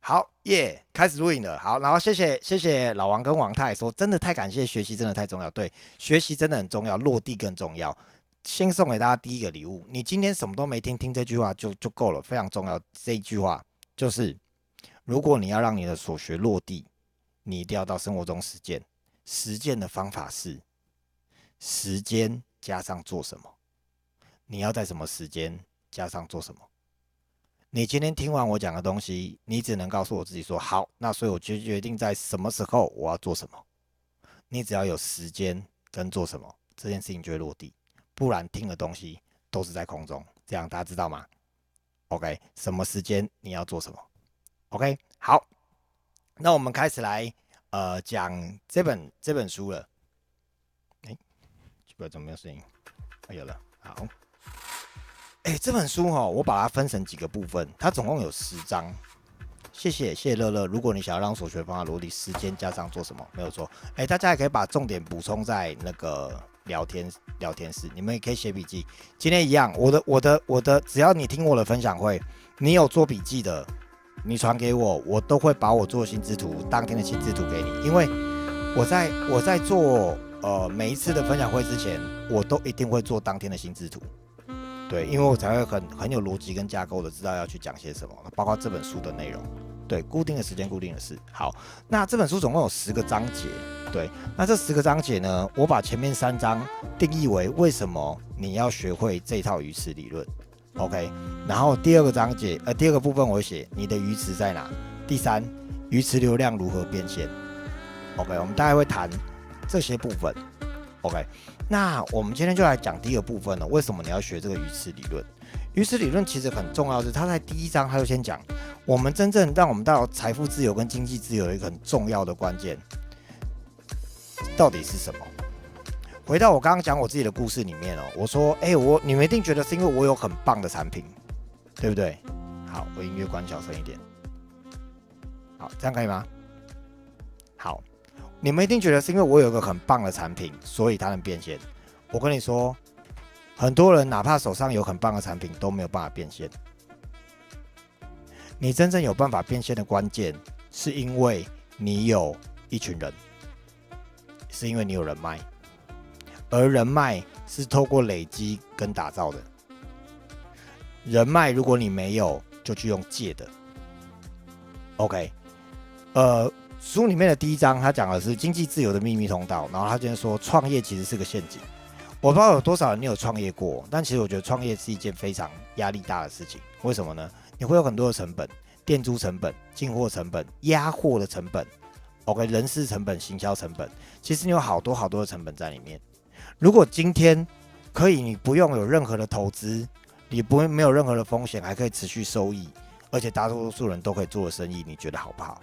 好耶，开始录影了。好，然后谢谢谢谢老王跟王太说，真的太感谢，学习真的太重要。对，学习真的很重要，落地更重要。先送给大家第一个礼物，你今天什么都没听，听这句话就就够了，非常重要。这一句话就是，如果你要让你的所学落地，你一定要到生活中实践。实践的方法是时间加上做什么？你要在什么时间加上做什么？你今天听完我讲的东西，你只能告诉我自己说好，那所以我就决定在什么时候我要做什么。你只要有时间跟做什么，这件事情就会落地，不然听的东西都是在空中。这样大家知道吗？OK，什么时间你要做什么？OK，好，那我们开始来呃讲这本这本书了。哎，这边怎么没有声音？有了，好。哎，这本书哈，我把它分成几个部分，它总共有十章。谢谢谢谢乐乐，如果你想要让所学方法落地，时间加上做什么没有错。哎，大家也可以把重点补充在那个聊天聊天室，你们也可以写笔记。今天一样，我的我的我的，只要你听我的分享会，你有做笔记的，你传给我，我都会把我做心智图当天的心智图给你，因为我在我在做呃每一次的分享会之前，我都一定会做当天的心智图。对，因为我才会很很有逻辑跟架构的知道要去讲些什么，包括这本书的内容。对，固定的时间，固定的事。好，那这本书总共有十个章节。对，那这十个章节呢，我把前面三章定义为为什么你要学会这套鱼池理论。OK，然后第二个章节，呃，第二个部分我写你的鱼池在哪。第三，鱼池流量如何变现。OK，我们大概会谈这些部分。OK。那我们今天就来讲第一个部分了。为什么你要学这个鱼池理论？鱼池理论其实很重要，是他在第一章他就先讲，我们真正让我们到财富自由跟经济自由一个很重要的关键，到底是什么？回到我刚刚讲我自己的故事里面哦，我说，哎，我你们一定觉得是因为我有很棒的产品，对不对？好，我音乐关小声一点。好，这样可以吗？好。你们一定觉得是因为我有一个很棒的产品，所以它能变现。我跟你说，很多人哪怕手上有很棒的产品，都没有办法变现。你真正有办法变现的关键，是因为你有一群人，是因为你有人脉，而人脉是透过累积跟打造的。人脉如果你没有，就去用借的。OK，呃。书里面的第一章，他讲的是经济自由的秘密通道。然后他今天说，创业其实是个陷阱。我不知道有多少人你有创业过，但其实我觉得创业是一件非常压力大的事情。为什么呢？你会有很多的成本，店租成本、进货成本、压货的成本，OK，人事成本、行销成本，其实你有好多好多的成本在里面。如果今天可以，你不用有任何的投资，你不会没有任何的风险，还可以持续收益，而且大多数人都可以做的生意，你觉得好不好？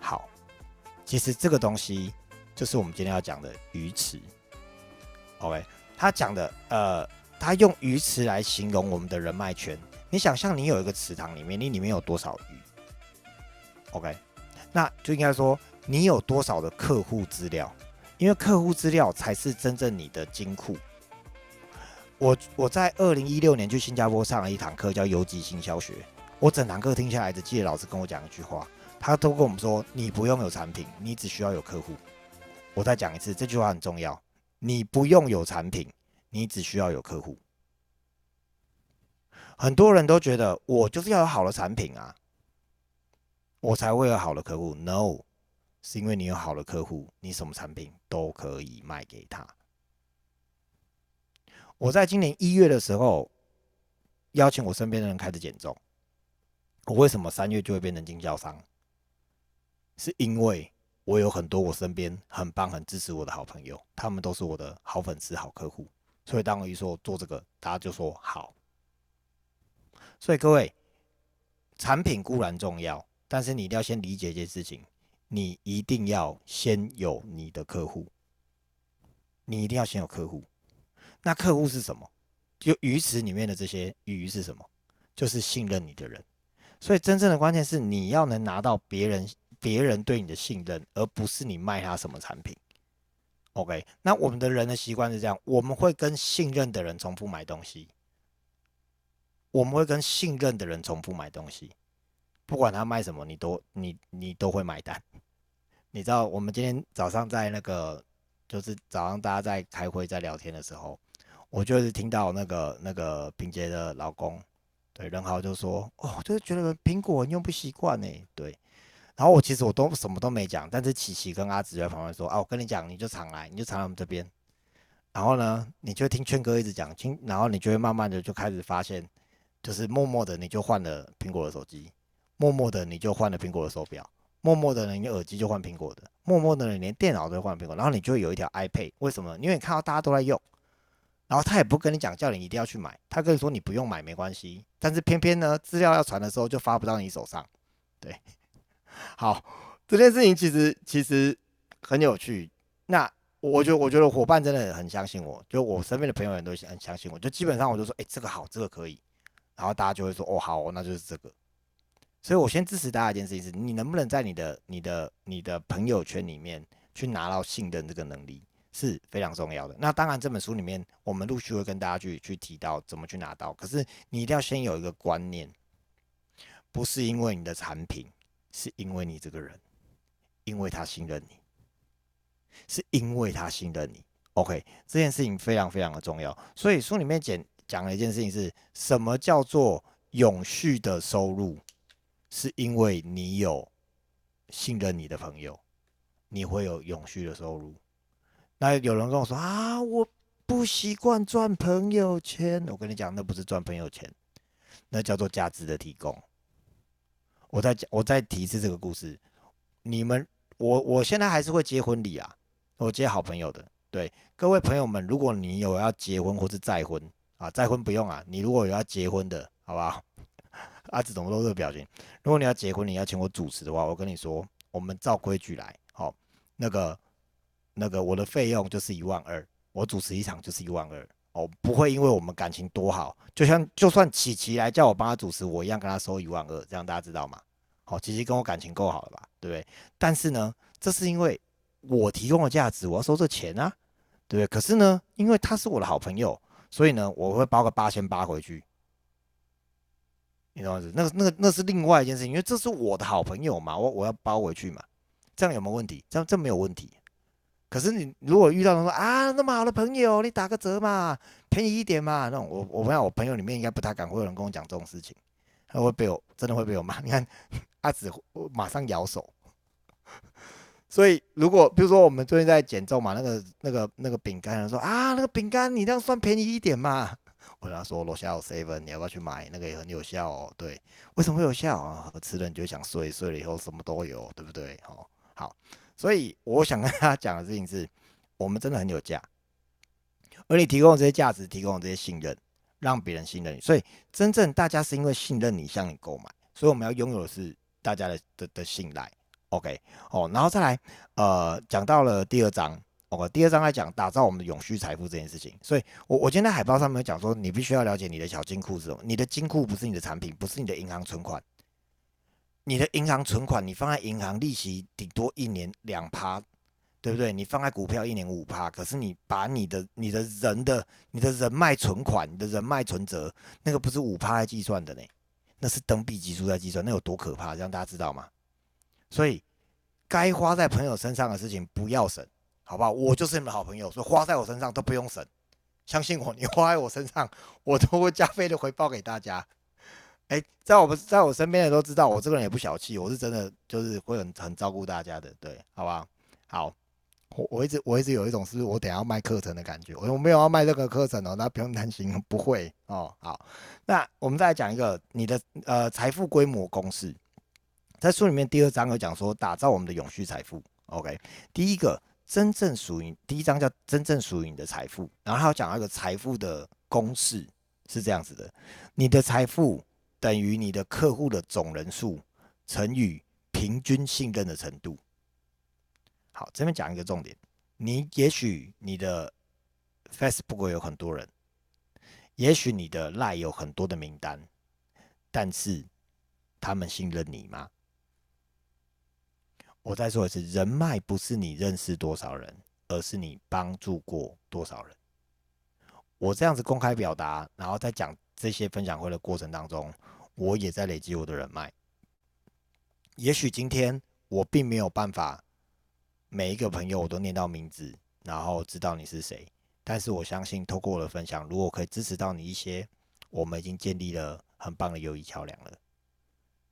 好，其实这个东西就是我们今天要讲的鱼池。OK，他讲的，呃，他用鱼池来形容我们的人脉圈。你想象你有一个池塘里面，你里面有多少鱼？OK，那就应该说你有多少的客户资料，因为客户资料才是真正你的金库。我我在二零一六年去新加坡上了一堂课，叫游击行销学。我整堂课听下来，只记得老师跟我讲一句话。他都跟我们说，你不用有产品，你只需要有客户。我再讲一次，这句话很重要。你不用有产品，你只需要有客户。很多人都觉得我就是要有好的产品啊，我才会有好的客户。No，是因为你有好的客户，你什么产品都可以卖给他。我在今年一月的时候，邀请我身边的人开始减重。我为什么三月就会变成经销商？是因为我有很多我身边很棒、很支持我的好朋友，他们都是我的好粉丝、好客户，所以当我一说做这个，大家就说好。所以各位，产品固然重要，但是你一定要先理解一件事情：你一定要先有你的客户，你一定要先有客户。那客户是什么？就鱼池里面的这些鱼是什么？就是信任你的人。所以真正的关键是你要能拿到别人。别人对你的信任，而不是你卖他什么产品。OK，那我们的人的习惯是这样，我们会跟信任的人重复买东西，我们会跟信任的人重复买东西。不管他卖什么，你都你你都会买单。你知道我们今天早上在那个，就是早上大家在开会在聊天的时候，我就是听到那个那个平杰的老公，对任豪就说，哦，就是觉得苹果用不习惯呢，对。然后我其实我都什么都没讲，但是琪琪跟阿紫在旁边说，啊，我跟你讲，你就常来，你就常来我们这边。然后呢，你就听圈哥一直讲，听，然后你就会慢慢的就开始发现，就是默默的你就换了苹果的手机。默默的你就换了苹果的手表，默默的你耳机就换苹果的，默默的你连电脑都换苹果，然后你就有一条 iPad，为什么？因为你看到大家都在用，然后他也不跟你讲叫你一定要去买，他跟你说你不用买没关系，但是偏偏呢资料要传的时候就发不到你手上，对，好，这件事情其实其实很有趣，那我觉得我觉得伙伴真的很相信我，就我身边的朋友也都很相信我，就基本上我就说，哎，这个好，这个可以，然后大家就会说，哦，好，那就是这个。所以我先支持大家一件事情是，你能不能在你的、你的、你的朋友圈里面去拿到信任这个能力是非常重要的。那当然，这本书里面我们陆续会跟大家去去提到怎么去拿到。可是你一定要先有一个观念，不是因为你的产品，是因为你这个人，因为他信任你，是因为他信任你。OK，这件事情非常非常的重要。所以书里面讲讲了一件事情是什么叫做永续的收入。是因为你有信任你的朋友，你会有永续的收入。那有人跟我说啊，我不习惯赚朋友钱。我跟你讲，那不是赚朋友钱，那叫做价值的提供。我再讲，我再提一次这个故事。你们，我我现在还是会接婚礼啊，我接好朋友的。对各位朋友们，如果你有要结婚或是再婚啊，再婚不用啊，你如果有要结婚的，好不好？阿紫怎么露这个表情？如果你要结婚，你要请我主持的话，我跟你说，我们照规矩来。好，那个那个我的费用就是一万二，我主持一场就是一万二。哦，不会因为我们感情多好，就像就算琪琪来叫我帮他主持，我一样跟他收一万二，这样大家知道吗？好，琪琪跟我感情够好了吧？对不对？但是呢，这是因为我提供的价值，我要收这钱啊，对不对？可是呢，因为他是我的好朋友，所以呢，我会包个八千八回去。你懂吗？那个、那个、那是另外一件事情，因为这是我的好朋友嘛，我我要包回去嘛，这样有没有问题？这样这没有问题。可是你如果遇到人说啊，那么好的朋友，你打个折嘛，便宜一点嘛，那种我我发现我朋友里面应该不太敢会有人跟我讲这种事情，他会被我真的会被我骂。你看阿紫马上摇手。所以如果比如说我们最近在减重嘛，那个那个那个饼干，说啊，那个饼干你这样算便宜一点嘛。我跟他说楼下有 seven，你要不要去买？那个也很有效哦。对，为什么会有效啊？吃了你就想睡，睡了以后什么都有，对不对？哦，好，所以我想跟他讲的事情是，我们真的很有价，而你提供这些价值，提供这些信任，让别人信任你。所以真正大家是因为信任你向你购买，所以我们要拥有的是大家的的的信赖。OK，哦，然后再来，呃，讲到了第二章。OK，第二章来讲打造我们的永续财富这件事情，所以我我今天在海报上面讲说，你必须要了解你的小金库是什么。你的金库不是你的产品，不是你的银行存款。你的银行存款，你放在银行利息顶多一年两趴，对不对？你放在股票一年五趴，可是你把你的你的人的你的人脉存款、你的人脉存折，那个不是五趴来计算的呢，那是等比级数在计算，那有多可怕？这样大家知道吗？所以该花在朋友身上的事情不要省。好不好？我就是你们的好朋友，所以花在我身上都不用省，相信我，你花在我身上，我都会加倍的回报给大家。哎，在我们在我身边的都知道，我这个人也不小气，我是真的就是会很很照顾大家的，对，好吧？好，我我一直我一直有一种是我等下要卖课程的感觉，我我没有要卖这个课程哦，那不用担心，不会哦。好，那我们再来讲一个你的呃财富规模公式，在书里面第二章有讲说打造我们的永续财富。OK，第一个。真正属于第一章叫真正属于你的财富，然后他讲一个财富的公式是这样子的：你的财富等于你的客户的总人数乘以平均信任的程度。好，这边讲一个重点：你也许你的 Facebook 有很多人，也许你的 Line 有很多的名单，但是他们信任你吗？我再说一次，人脉不是你认识多少人，而是你帮助过多少人。我这样子公开表达，然后再讲这些分享会的过程当中，我也在累积我的人脉。也许今天我并没有办法每一个朋友我都念到名字，然后知道你是谁，但是我相信透过我的分享，如果可以支持到你一些，我们已经建立了很棒的友谊桥梁了。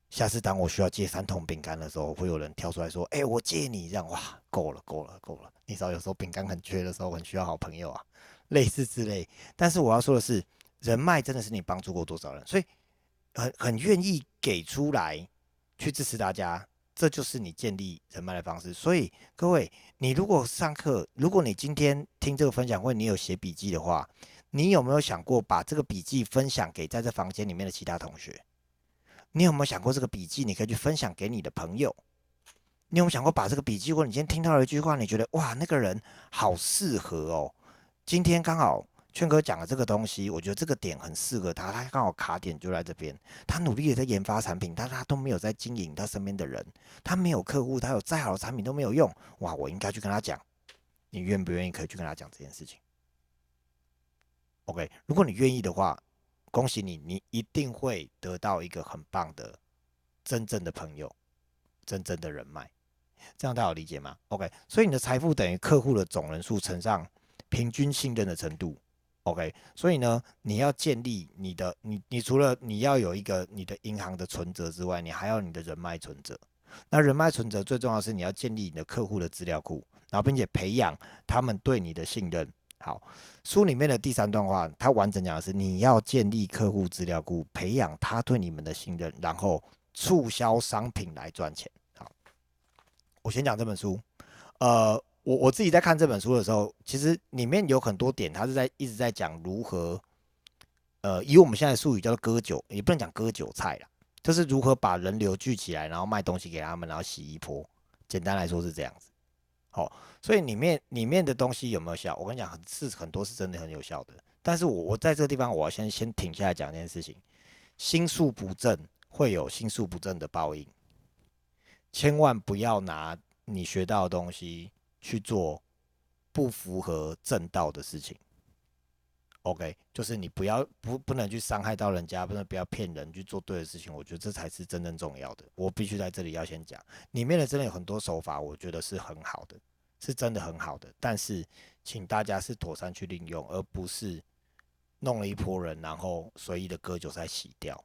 下次当我需要借三桶饼干的时候，会有人跳出来说：“哎，我借你。”这样哇，够了，够了，够了。你知道有时候饼干很缺的时候，很需要好朋友啊，类似之类。但是我要说的是，人脉真的是你帮助过多少人，所以很很愿意给出来去支持大家，这就是你建立人脉的方式。所以各位，你如果上课，如果你今天听这个分享会，你有写笔记的话，你有没有想过把这个笔记分享给在这房间里面的其他同学？你有没有想过这个笔记？你可以去分享给你的朋友。你有没有想过把这个笔记，或者你今天听到了一句话，你觉得哇，那个人好适合哦。今天刚好劝哥讲了这个东西，我觉得这个点很适合他，他刚好卡点就在这边。他努力的在研发产品，但他都没有在经营他身边的人，他没有客户，他有再好的产品都没有用。哇，我应该去跟他讲，你愿不愿意可以去跟他讲这件事情？OK，如果你愿意的话。恭喜你，你一定会得到一个很棒的、真正的朋友、真正的人脉。这样大家有理解吗？OK，所以你的财富等于客户的总人数乘上平均信任的程度。OK，所以呢，你要建立你的你，你除了你要有一个你的银行的存折之外，你还要你的人脉存折。那人脉存折最重要是你要建立你的客户的资料库，然后并且培养他们对你的信任。好，书里面的第三段话，它完整讲的是你要建立客户资料库，培养他对你们的信任，然后促销商品来赚钱。好，我先讲这本书。呃，我我自己在看这本书的时候，其实里面有很多点，他是在一直在讲如何，呃，以我们现在术语叫做割韭，也不能讲割韭菜啦，就是如何把人流聚起来，然后卖东西给他们，然后洗一波。简单来说是这样子。好。所以里面里面的东西有没有效？我跟你讲，很是很多是真的很有效的。但是我我在这个地方，我要先先停下来讲一件事情：心术不正会有心术不正的报应，千万不要拿你学到的东西去做不符合正道的事情。OK，就是你不要不不能去伤害到人家，不能不要骗人去做对的事情。我觉得这才是真正重要的。我必须在这里要先讲，里面的真的有很多手法，我觉得是很好的。是真的很好的，但是请大家是妥善去利用，而不是弄了一波人，然后随意的割韭菜洗掉。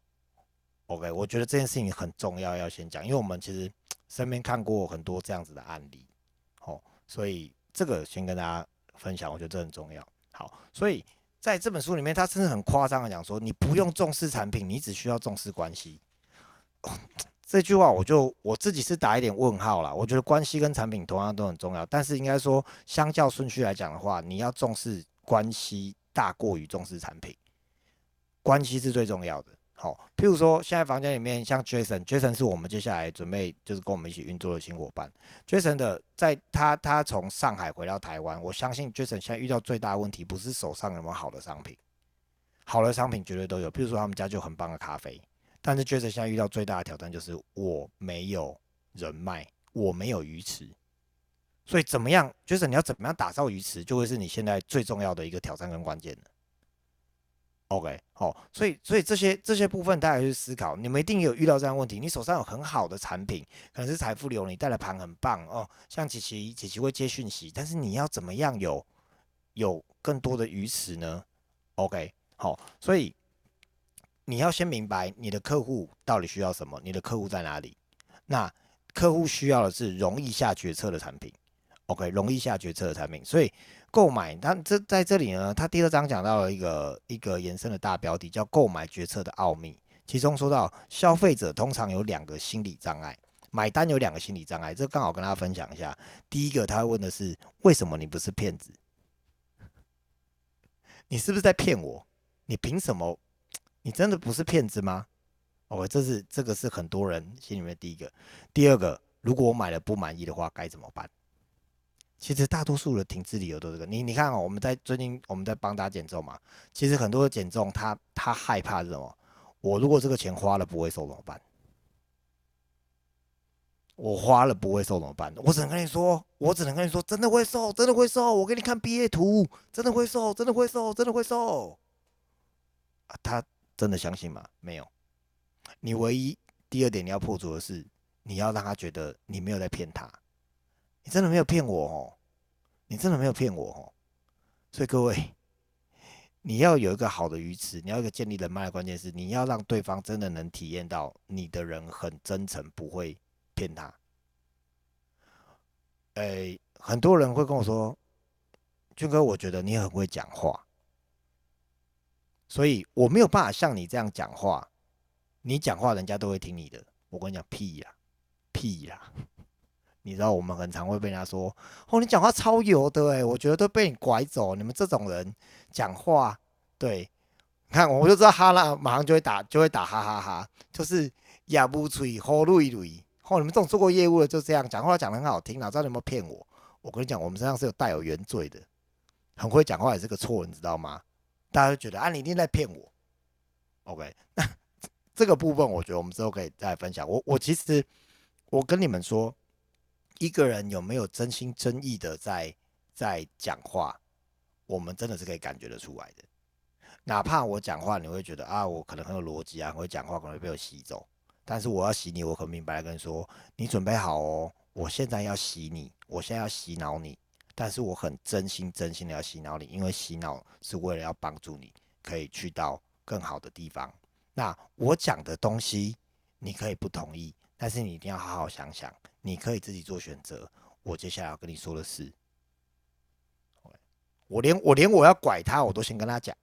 OK，我觉得这件事情很重要，要先讲，因为我们其实身边看过很多这样子的案例，所以这个先跟大家分享，我觉得这很重要。好，所以在这本书里面，他甚至很夸张的讲说，你不用重视产品，你只需要重视关系。这句话我就我自己是打一点问号了。我觉得关系跟产品同样都很重要，但是应该说相较顺序来讲的话，你要重视关系大过于重视产品，关系是最重要的。好，譬如说现在房间里面像 Jason，Jason 是我们接下来准备就是跟我们一起运作的新伙伴。Jason 的在他他从上海回到台湾，我相信 Jason 现在遇到最大的问题不是手上有没有好的商品，好的商品绝对都有。譬如说他们家就很棒的咖啡。但是 Jason 现在遇到最大的挑战就是我没有人脉，我没有鱼池，所以怎么样，Jason 你要怎么样打造鱼池，就会是你现在最重要的一个挑战跟关键了。OK，好，所以所以这些这些部分大家去思考，你们一定有遇到这样问题，你手上有很好的产品，可能是财富流，你带的盘很棒哦，像琪琪琪琪会接讯息，但是你要怎么样有有更多的鱼池呢？OK，好，所以。你要先明白你的客户到底需要什么，你的客户在哪里？那客户需要的是容易下决策的产品，OK，容易下决策的产品。所以购买，它这在这里呢，它第二章讲到了一个一个延伸的大标题，叫购买决策的奥秘。其中说到，消费者通常有两个心理障碍，买单有两个心理障碍，这刚好跟大家分享一下。第一个，他会问的是，为什么你不是骗子？你是不是在骗我？你凭什么？你真的不是骗子吗？OK，这是这个是很多人心里面第一个。第二个，如果我买了不满意的话，该怎么办？其实大多数的停滞理由都是这个。你你看哦，我们在最近我们在帮大家减重嘛，其实很多的减重，他他害怕是什么？我如果这个钱花了不会瘦怎么办？我花了不会瘦怎么办？我只能跟你说，我只能跟你说，真的会瘦，真的会瘦。我给你看毕业图，真的会瘦，真的会瘦，真的会瘦。他。真的相信吗？没有。你唯一第二点你要破除的是，你要让他觉得你没有在骗他，你真的没有骗我哦，你真的没有骗我哦。所以各位，你要有一个好的鱼池，你要一个建立人脉的关键是，你要让对方真的能体验到你的人很真诚，不会骗他。诶，很多人会跟我说，俊哥，我觉得你很会讲话，所以我没有办法像你这样讲话。你讲话，人家都会听你的。我跟你讲，屁呀，屁呀！你知道我们很常会被人家说，哦，你讲话超油的哎，我觉得都被你拐走。你们这种人讲话，对，看我就知道哈啦，马上就会打，就会打哈哈哈，就是哑不吹，吼噜一噜。哦，你们这种做过业务的就这样讲话，讲的很好听，哪知道你有没有骗我？我跟你讲，我们身上是有带有原罪的，很会讲话也是个错，你知道吗？大家就觉得啊，你一定在骗我。OK，那 这个部分我觉得我们之后可以再分享。我我其实我跟你们说，一个人有没有真心真意的在在讲话，我们真的是可以感觉得出来的。哪怕我讲话，你会觉得啊，我可能很有逻辑啊，很会讲话，可能会被我吸走。但是我要洗你，我很明白跟你说，你准备好哦，我现在要洗你，我现在要洗脑你，但是我很真心真心的要洗脑你，因为洗脑是为了要帮助你可以去到更好的地方。那我讲的东西你可以不同意，但是你一定要好好想想，你可以自己做选择。我接下来要跟你说的是，我连我连我要拐他，我都先跟他讲。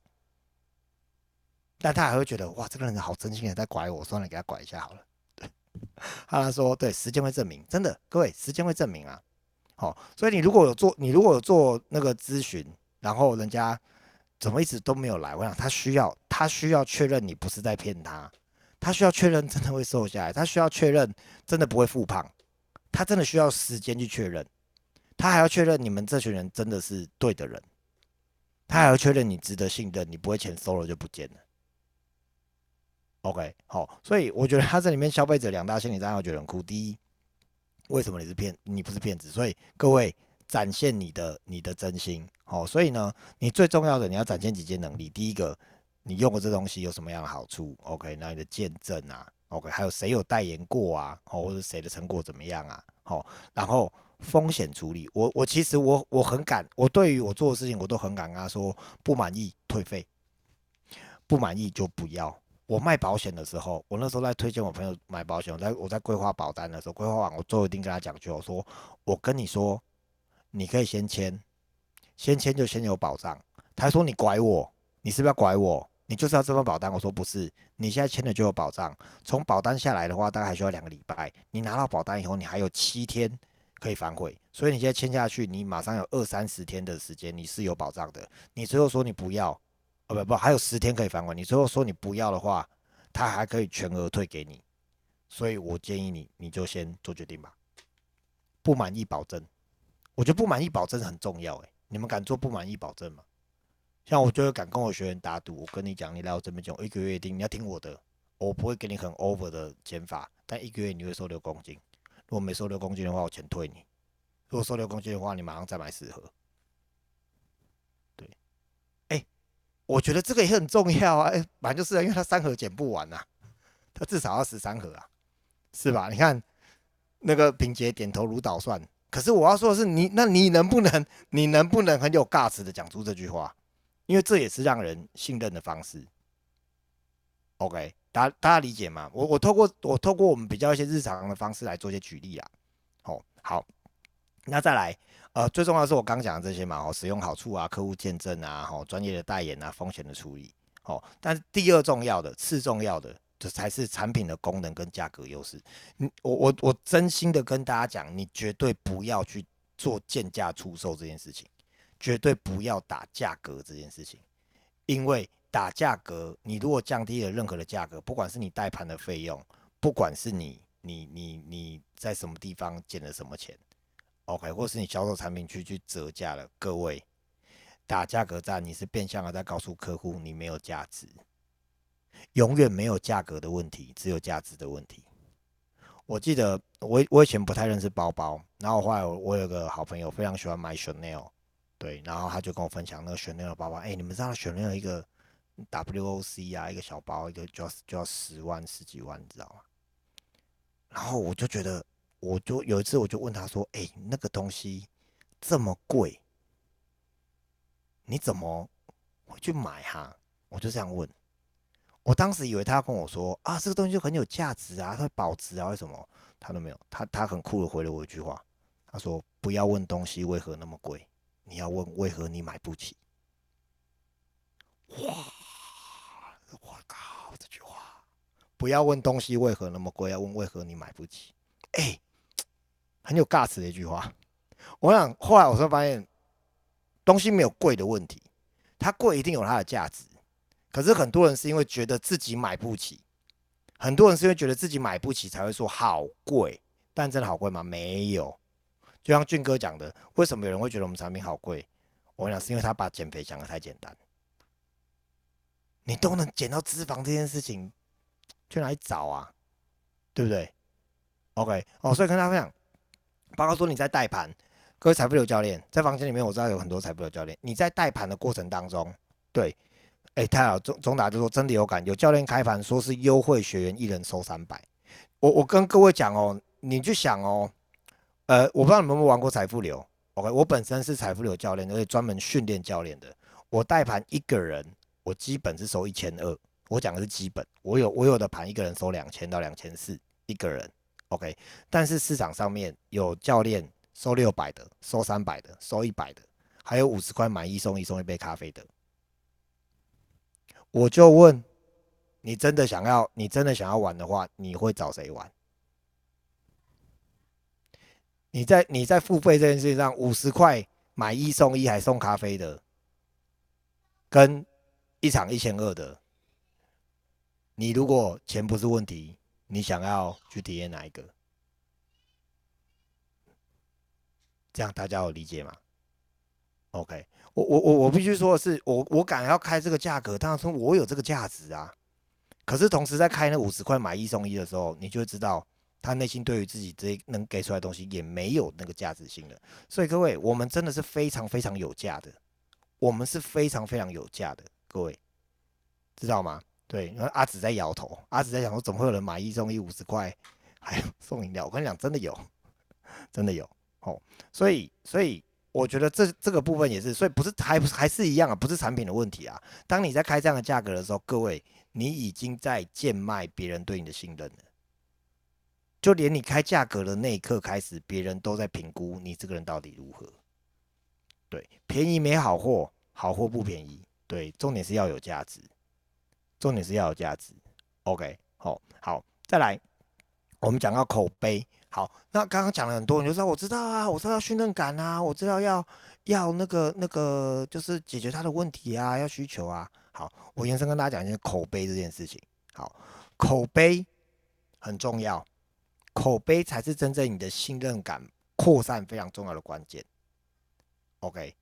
但他还会觉得哇，这个人好真心的在拐我，算了，给他拐一下好了。对，他说对，时间会证明，真的，各位，时间会证明啊。好，所以你如果有做，你如果有做那个咨询，然后人家怎么一直都没有来，我想他需要，他需要确认你不是在骗他，他需要确认真的会瘦下来，他需要确认真的不会复胖，他真的需要时间去确认，他还要确认你们这群人真的是对的人，他还要确认你值得信任，你不会钱收了就不见了。OK，好，所以我觉得他这里面消费者两大心理障碍，我觉得很酷。第一，为什么你是骗？你不是骗子，所以各位展现你的你的真心。好，所以呢，你最重要的你要展现几件能力。第一个，你用过这东西有什么样的好处？OK，那你的见证啊，OK，还有谁有代言过啊？哦，或者谁的成果怎么样啊？哦，然后风险处理，我我其实我我很敢，我对于我做的事情我都很敢跟他说，不满意退费，不满意就不要。我卖保险的时候，我那时候在推荐我朋友买保险，我在我在规划保单的时候，规划完我最后一定跟他讲句，我说我跟你说，你可以先签，先签就先有保障。他说你拐我，你是不是要拐我？你就是要这份保单？我说不是，你现在签了就有保障。从保单下来的话，大概还需要两个礼拜。你拿到保单以后，你还有七天可以反悔，所以你现在签下去，你马上有二三十天的时间，你是有保障的。你最后说你不要。哦不不，还有十天可以返还。你最后说你不要的话，他还可以全额退给你。所以我建议你，你就先做决定吧。不满意保证，我觉得不满意保证很重要。诶，你们敢做不满意保证吗？像我就会敢跟我学员打赌，我跟你讲，你来我这边讲，一个月一定你要听我的，我不会给你很 over 的减法，但一个月你会瘦六公斤。如果没瘦六公斤的话，我钱退你；如果瘦六公斤的话，你马上再买十盒。对，哎我觉得这个也很重要啊，哎，反正就是因为它三盒减不完呐，它至少要十三盒啊，是吧？你看那个平杰点头如捣蒜，可是我要说的是，你那你能不能，你能不能很有尬词的讲出这句话？因为这也是让人信任的方式。OK，大家大家理解吗？我我透过我透过我们比较一些日常的方式来做一些举例啊。好，好，那再来。呃，最重要的是我刚讲的这些嘛，哦，使用好处啊，客户见证啊，哦，专业的代言啊，风险的处理，哦，但是第二重要的、次重要的，这才是产品的功能跟价格优势。你，我，我，我真心的跟大家讲，你绝对不要去做贱价出售这件事情，绝对不要打价格这件事情，因为打价格，你如果降低了任何的价格，不管是你代盘的费用，不管是你，你，你，你在什么地方减了什么钱。OK，或是你销售产品去去折价了，各位打价格战，你是变相的在告诉客户你没有价值，永远没有价格的问题，只有价值的问题。我记得我我以前不太认识包包，然后后来我我有个好朋友非常喜欢买 Chanel，对，然后他就跟我分享那个 Chanel 的包包，哎，你们知道 Chanel 一个 WOC 啊，一个小包一个就要就要十万十几万，你知道吗？然后我就觉得，我就有一次我就问他说：“哎、那个东西这么贵，你怎么会去买哈？”我就这样问。我当时以为他要跟我说啊，这个东西就很有价值啊，它会保值啊，为什么？他都没有，他他很酷的回了我一句话，他说：“不要问东西为何那么贵，你要问为何你买不起。”哇！我靠，这句话，不要问东西为何那么贵，要问为何你买不起。哎、很有尬词的一句话。我想后来我才发现，东西没有贵的问题，它贵一定有它的价值。可是很多人是因为觉得自己买不起，很多人是因为觉得自己买不起才会说好贵，但真的好贵吗？没有。就像俊哥讲的，为什么有人会觉得我们产品好贵？我跟你讲，是因为他把减肥想的太简单。你都能减到脂肪这件事情，去哪里找啊？对不对？OK，哦，所以跟大家分享，包括说你在带盘，各位财富流教练在房间里面，我知道有很多财富流教练，你在带盘的过程当中，对，哎，太好，中中达就说真的有感，有教练开盘说是优惠学员一人收三百，我我跟各位讲哦，你去想哦，呃，我不知道你们有没有玩过财富流，OK，我本身是财富流教练，而且专门训练教练的，我带盘一个人。我基本是收一千二，我讲的是基本，我有我有的盘一个人收两千到两千四一个人，OK。但是市场上面有教练收六百的，收三百的，收一百的，还有五十块买一送一送一杯咖啡的。我就问你，真的想要你真的想要玩的话，你会找谁玩？你在你在付费这件事情上，五十块买一送一还送咖啡的，跟一场一千二的，你如果钱不是问题，你想要去体验哪一个？这样大家有理解吗？OK，我我我我必须说的是，我我敢要开这个价格，当然说我有这个价值啊。可是同时在开那五十块买一送一的时候，你就会知道他内心对于自己这能给出来的东西也没有那个价值性了。所以各位，我们真的是非常非常有价的，我们是非常非常有价的。各位知道吗？对，然后阿紫在摇头，阿紫在想说，怎么会有人买一送一五十块，还有送饮料？我跟你讲，真的有，真的有哦。所以，所以我觉得这这个部分也是，所以不是还不是还是一样啊，不是产品的问题啊。当你在开这样的价格的时候，各位，你已经在贱卖别人对你的信任了。就连你开价格的那一刻开始，别人都在评估你这个人到底如何。对，便宜没好货，好货不便宜。对，重点是要有价值，重点是要有价值。OK，好，好，再来，我们讲到口碑。好，那刚刚讲了很多，你就说我知道啊，我知道要信任感啊，我知道要要那个那个，就是解决他的问题啊，要需求啊。好，我延伸跟大家讲一下口碑这件事情。好，口碑很重要，口碑才是真正你的信任感扩散非常重要的关键。OK，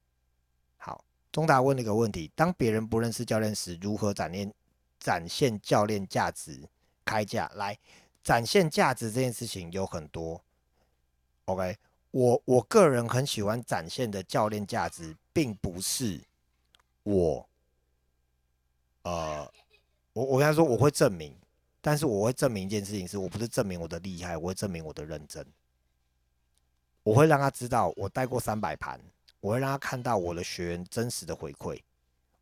好。中达问了一个问题：当别人不认识教练时，如何展现展现教练价值？开价来展现价值这件事情有很多。OK，我我个人很喜欢展现的教练价值，并不是我，呃，我我跟他说我会证明，但是我会证明一件事情是，我不是证明我的厉害，我会证明我的认真。我会让他知道我带过三百盘。我会让他看到我的学员真实的回馈，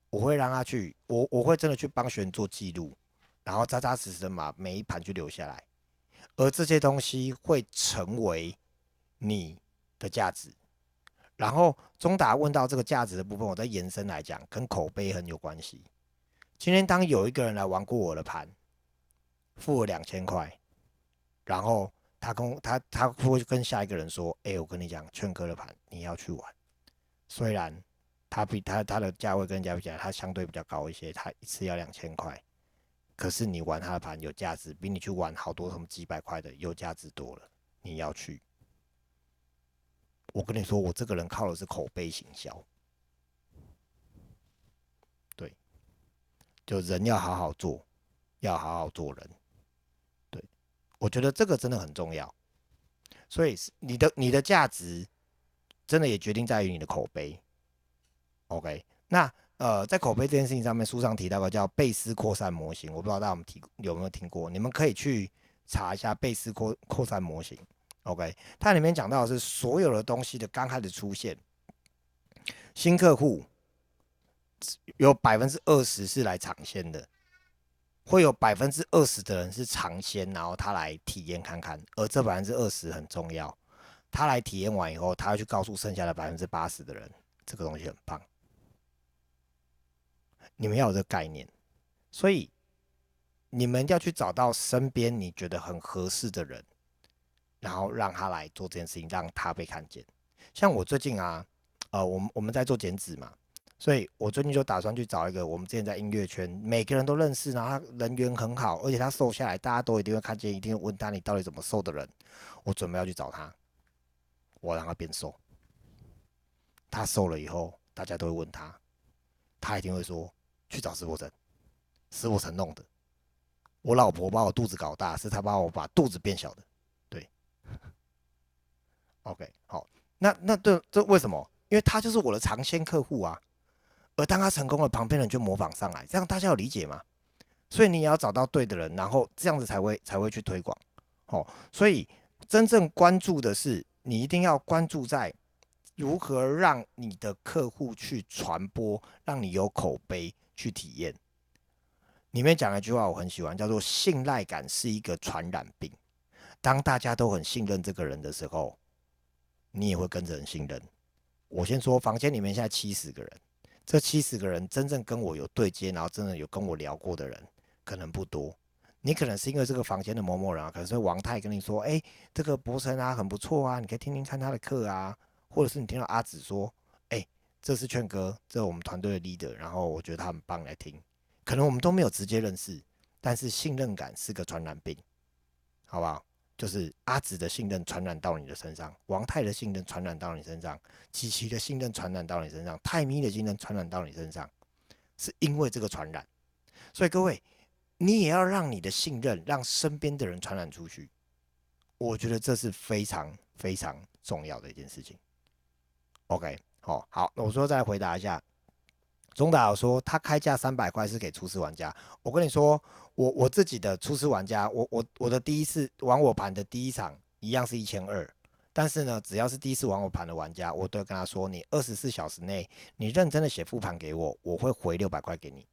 我会让他去，我我会真的去帮学员做记录，然后扎扎实实的把每一盘去留下来，而这些东西会成为你的价值。然后中达问到这个价值的部分，我再延伸来讲，跟口碑很有关系。今天当有一个人来玩过我的盘，付了两千块，然后他跟他他会跟下一个人说：“哎、我跟你讲，劝哥的盘你要去玩。”虽然他比他他的价位跟人家比起来，他相对比较高一些，他一次要两千块，可是你玩他的盘有价值，比你去玩好多什么几百块的有价值多了。你要去，我跟你说，我这个人靠的是口碑行销，对，就人要好好做，要好好做人，我觉得这个真的很重要，所以你的你的价值。真的也决定在于你的口碑。OK，那呃，在口碑这件事情上面，书上提到个叫贝斯扩散模型，我不知道大家有提有没有听过，你们可以去查一下贝斯扩扩散模型。OK，它里面讲到的是所有的东西的刚开始出现，新客户有百分之二十是来尝鲜的，会有百分之二十的人是尝鲜，然后他来体验看看，而这百分之二十很重要，他来体验完以后，他要去告诉剩下的百分之八十的人，这个东西很棒。你们要有这个概念，所以你们要去找到身边你觉得很合适的人。然后让他来做这件事情，让他被看见。像我最近啊，呃，我们我们在做剪纸嘛，所以我最近就打算去找一个我们之前在音乐圈每个人都认识，然后他人缘很好，而且他瘦下来，大家都一定会看见，一定会问他你到底怎么瘦的人。我准备要去找他，我让他变瘦。他瘦了以后，大家都会问他，他一定会说去找石伯成，石伯成弄的。我老婆把我肚子搞大，是他把我把肚子变小的。对 OK，好，那那这这为什么？因为他就是我的尝鲜客户啊，而当他成功了，旁边人就模仿上来，这样大家有理解吗？所以你也要找到对的人，然后这样子才会才会去推广。哦，所以真正关注的是，你一定要关注在如何让你的客户去传播，让你有口碑去体验。里面讲了一句话，我很喜欢，叫做信赖感是一个传染病。当大家都很信任这个人的时候，你也会跟着很信任。我先说，房间里面现在七十个人，这七十个人真正跟我有对接，然后真的有跟我聊过的人，可能不多。你可能是因为这个房间的某某人啊，可能是王太跟你说，哎，这个博神啊很不错啊，你可以听听看他的课啊，或者是你听到阿紫说，哎，这是劝哥，这是我们团队的 leader，然后我觉得他很棒，来听。可能我们都没有直接认识，但是信任感是个传染病，好不好？就是阿紫的信任传染到你的身上，王太的信任传染到你身上，琪琪的信任传染到你身上，泰咪的信任传染到你身上，是因为这个传染。所以各位，你也要让你的信任让身边的人传染出去。我觉得这是非常非常重要的一件事情。OK，好，好，那我说再回答一下。钟导说他开价三百块是给初始玩家。我跟你说，我我自己的初始玩家，我我我的第一次玩我盘的第一场一样是一千二，但是呢，只要是第一次玩我盘的玩家，我都要跟他说，你二十四小时内你认真的写复盘给我，我会回六百块给你。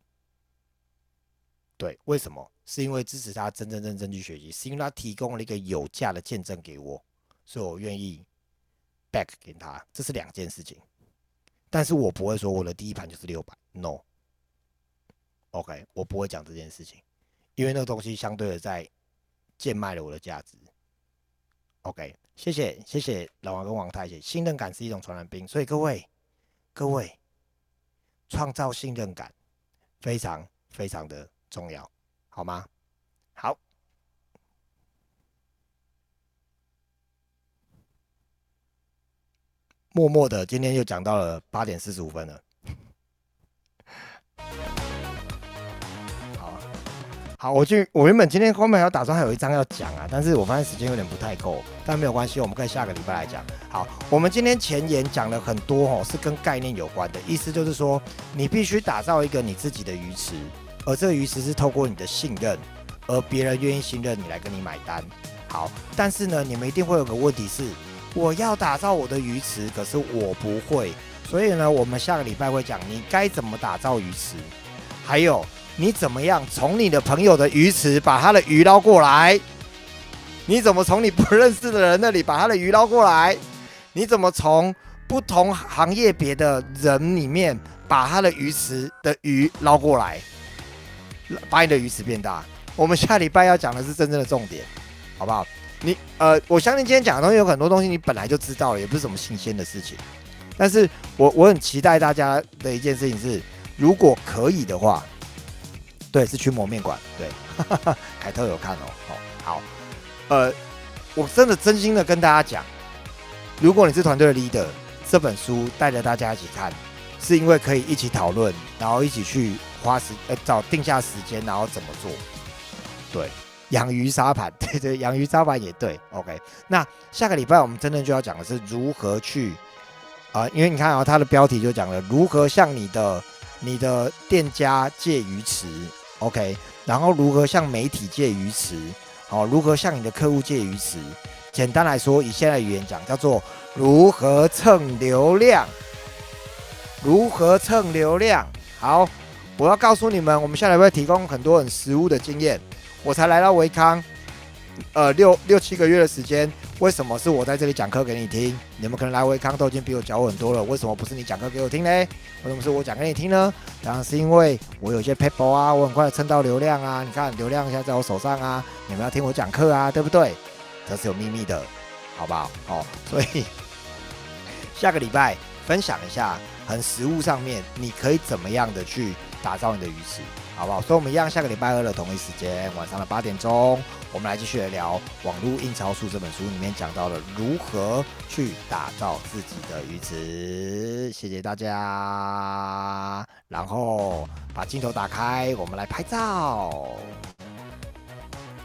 对，为什么？是因为支持他真真正正去学习，是因为他提供了一个有价的见证给我，所以我愿意 back 给他，这是两件事情。但是我不会说我的第一盘就是六百，no，OK，我不会讲这件事情，因为那个东西相对的在贱卖了我的价值。OK，谢谢谢谢老王跟王太姐，信任感是一种传染病，所以各位各位创造信任感非常非常的重要，好吗？好。默默的，今天又讲到了八点四十五分了。好，好，我就我原本今天后面还要打算还有一张要讲啊，但是我发现时间有点不太够，但没有关系，我们可以下个礼拜来讲。好，我们今天前言讲了很多哦，是跟概念有关的，意思就是说，你必须打造一个你自己的鱼池，而这个鱼池是透过你的信任，而别人愿意信任你来跟你买单。好，但是呢，你们一定会有个问题是。我要打造我的鱼池，可是我不会，所以呢，我们下个礼拜会讲你该怎么打造鱼池，还有你怎么样从你的朋友的鱼池把他的鱼捞过来，你怎么从你不认识的人那里把他的鱼捞过来，你怎么从不同行业别的人里面把他的鱼池的鱼捞过来，把你的鱼池变大。我们下礼拜要讲的是真正的重点，好不好？你呃，我相信今天讲的东西有很多东西你本来就知道了，也不是什么新鲜的事情。但是我我很期待大家的一件事情是，如果可以的话，对，是驱魔面馆，对，凯特有看哦，好，好，呃，我真的真心的跟大家讲，如果你是团队的 leader，这本书带着大家一起看，是因为可以一起讨论，然后一起去花时呃找定下时间，然后怎么做，对。养鱼沙盘，对对，养鱼沙盘也对。OK，那下个礼拜我们真正就要讲的是如何去啊，因为你看啊，它的标题就讲了如何向你的你的店家借鱼池，OK，然后如何向媒体借鱼池，哦，如何向你的客户借鱼池？简单来说，以现在语言讲，叫做如何蹭流量。如何蹭流量？好，我要告诉你们，我们下来会提供很多很实务的经验。我才来到维康，呃，六六七个月的时间，为什么是我在这里讲课给你听？你们可能来维康都已经比我教很多了，为什么不是你讲课给我听呢？为什么是我讲给你听呢？当然是因为我有些 paper 啊，我很快蹭到流量啊。你看流量现在在我手上啊，你们要听我讲课啊，对不对？这是有秘密的，好不好？哦，所以下个礼拜分享一下。很实物上面，你可以怎么样的去打造你的鱼池，好不好？所以，我们一样，下个礼拜二的同一时间，晚上的八点钟，我们来继续来聊《网络印钞术》这本书里面讲到了如何去打造自己的鱼池。谢谢大家，然后把镜头打开，我们来拍照。